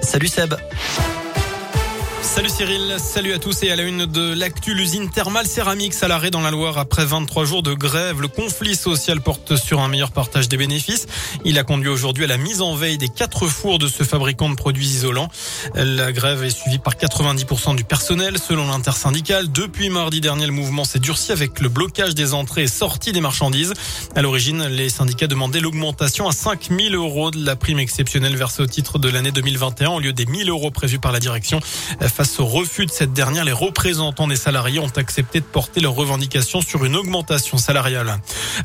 Salut Seb. Salut Cyril, salut à tous et à la une de l'actu, l'usine thermale céramique à l'arrêt dans la Loire après 23 jours de grève. Le conflit social porte sur un meilleur partage des bénéfices. Il a conduit aujourd'hui à la mise en veille des quatre fours de ce fabricant de produits isolants. La grève est suivie par 90% du personnel selon l'intersyndicale. Depuis mardi dernier, le mouvement s'est durci avec le blocage des entrées et sorties des marchandises. À l'origine, les syndicats demandaient l'augmentation à 5 000 euros de la prime exceptionnelle versée au titre de l'année 2021 au lieu des 1 000 euros prévus par la direction. Face au refus de cette dernière, les représentants des salariés ont accepté de porter leurs revendications sur une augmentation salariale.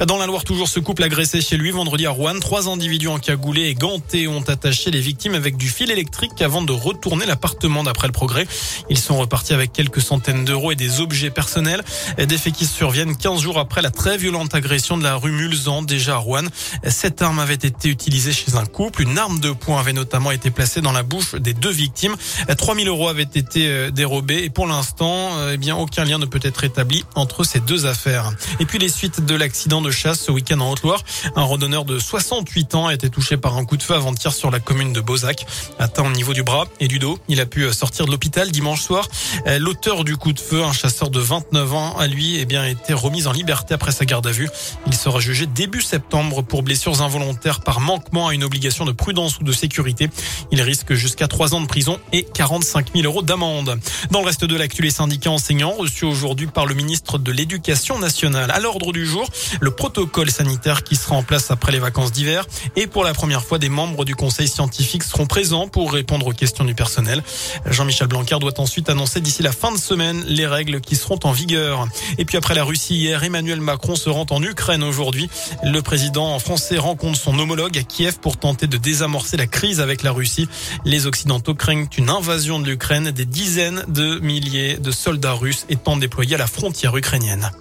Dans la Loire, toujours ce couple agressé chez lui vendredi à Rouen. Trois individus encagoulés et gantés ont attaché les victimes avec du fil électrique avant de retourner l'appartement d'après le progrès. Ils sont repartis avec quelques centaines d'euros et des objets personnels. Des faits qui surviennent 15 jours après la très violente agression de la rue Mulzan, déjà à Rouen. Cette arme avait été utilisée chez un couple. Une arme de poing avait notamment été placée dans la bouche des deux victimes. 3000 euros avaient été été euh, dérobé et pour l'instant, euh, eh bien aucun lien ne peut être établi entre ces deux affaires. Et puis les suites de l'accident de chasse ce week-end en Haute-Loire, un randonneur de 68 ans a été touché par un coup de feu avant-hier sur la commune de Beauzac, atteint au niveau du bras et du dos. Il a pu euh, sortir de l'hôpital dimanche soir. L'auteur du coup de feu, un chasseur de 29 ans, a lui eh bien été remis en liberté après sa garde à vue. Il sera jugé début septembre pour blessures involontaires par manquement à une obligation de prudence ou de sécurité. Il risque jusqu'à 3 ans de prison et 45 000 euros d'amende. Dans le reste de l'actu, les syndicats enseignants reçus aujourd'hui par le ministre de l'Éducation nationale. À l'ordre du jour, le protocole sanitaire qui sera en place après les vacances d'hiver. Et pour la première fois, des membres du conseil scientifique seront présents pour répondre aux questions du personnel. Jean-Michel Blanquer doit ensuite annoncer d'ici la fin de semaine les règles qui seront en vigueur. Et puis après la Russie hier, Emmanuel Macron se rend en Ukraine aujourd'hui. Le président français rencontre son homologue à Kiev pour tenter de désamorcer la crise avec la Russie. Les Occidentaux craignent une invasion de l'Ukraine. Des dizaines de milliers de soldats russes étant déployés à la frontière ukrainienne.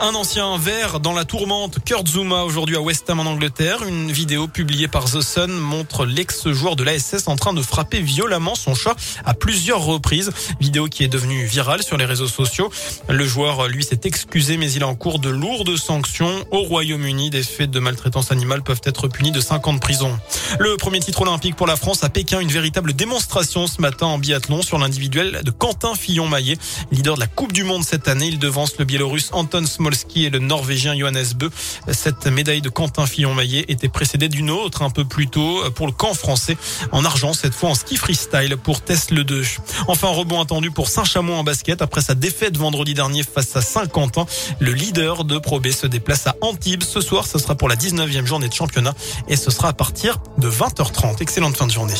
Un ancien vert dans la tourmente, Kurt Zuma, aujourd'hui à West Ham en Angleterre. Une vidéo publiée par The Sun montre l'ex-joueur de l'ASS en train de frapper violemment son chat à plusieurs reprises. Vidéo qui est devenue virale sur les réseaux sociaux. Le joueur, lui, s'est excusé, mais il est en cours de lourdes sanctions. Au Royaume-Uni, des faits de maltraitance animale peuvent être punis de 5 ans de prison. Le premier titre olympique pour la France à Pékin, une véritable démonstration ce matin en biathlon sur l'individuel de Quentin Fillon-Maillet. Leader de la Coupe du Monde cette année, il devance le Biélorusse Anton Smolensky Et le Norvégien Johannes Bö. Cette médaille de Quentin Fillon-Maillet était précédée d'une autre un peu plus tôt pour le camp français en argent, cette fois en ski freestyle pour Le 2. Enfin, rebond attendu pour Saint-Chamond en basket après sa défaite vendredi dernier face à Saint-Quentin. Le leader de Pro B se déplace à Antibes. Ce soir, ce sera pour la 19e journée de championnat et ce sera à partir de 20h30. Excellente fin de journée.